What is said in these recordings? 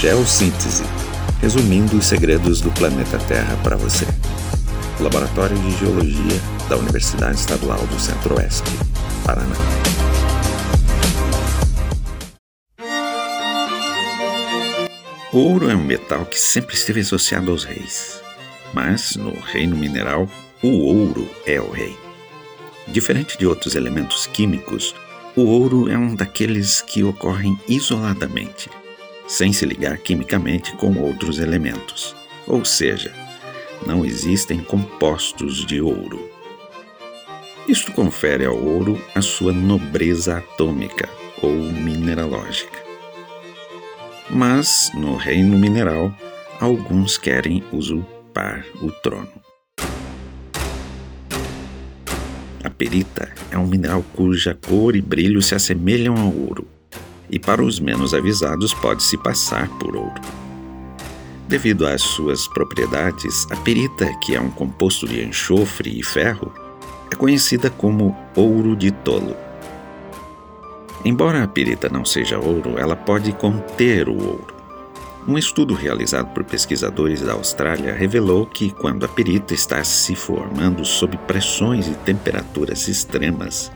Geossíntese, resumindo os segredos do planeta Terra para você. Laboratório de Geologia da Universidade Estadual do Centro-Oeste, Paraná. Ouro é um metal que sempre esteve associado aos reis, mas no reino mineral, o ouro é o rei. Diferente de outros elementos químicos, o ouro é um daqueles que ocorrem isoladamente, sem se ligar quimicamente com outros elementos. Ou seja, não existem compostos de ouro. Isto confere ao ouro a sua nobreza atômica ou mineralógica. Mas, no reino mineral, alguns querem usurpar o trono. A perita é um mineral cuja cor e brilho se assemelham ao ouro, e para os menos avisados pode-se passar por ouro. Devido às suas propriedades, a perita, que é um composto de enxofre e ferro, é conhecida como ouro de tolo. Embora a perita não seja ouro, ela pode conter o ouro. Um estudo realizado por pesquisadores da Austrália revelou que, quando a perita está se formando sob pressões e temperaturas extremas,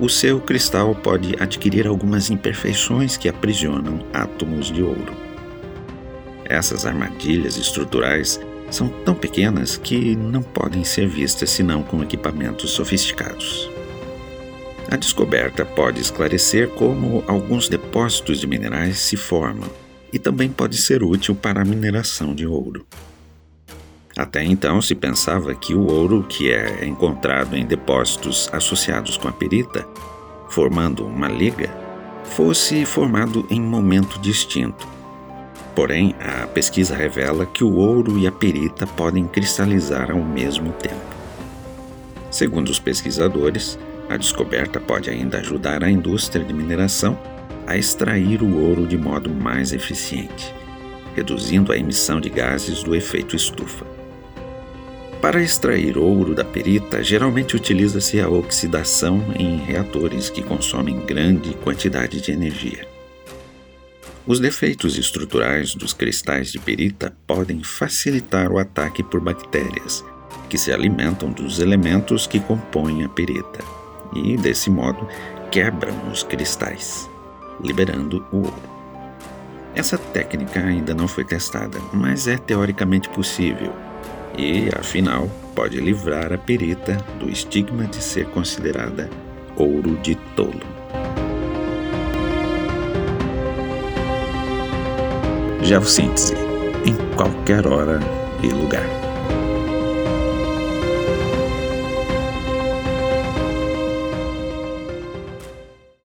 o seu cristal pode adquirir algumas imperfeições que aprisionam átomos de ouro. Essas armadilhas estruturais são tão pequenas que não podem ser vistas senão com equipamentos sofisticados. A descoberta pode esclarecer como alguns depósitos de minerais se formam e também pode ser útil para a mineração de ouro. Até então se pensava que o ouro que é encontrado em depósitos associados com a perita, formando uma liga, fosse formado em momento distinto. Porém, a pesquisa revela que o ouro e a perita podem cristalizar ao mesmo tempo. Segundo os pesquisadores, a descoberta pode ainda ajudar a indústria de mineração a extrair o ouro de modo mais eficiente, reduzindo a emissão de gases do efeito estufa. Para extrair ouro da perita, geralmente utiliza-se a oxidação em reatores que consomem grande quantidade de energia. Os defeitos estruturais dos cristais de perita podem facilitar o ataque por bactérias, que se alimentam dos elementos que compõem a perita, e, desse modo, quebram os cristais liberando o ouro. Essa técnica ainda não foi testada, mas é teoricamente possível e, afinal, pode livrar a perita do estigma de ser considerada ouro de tolo. Geossíntese em qualquer hora e lugar.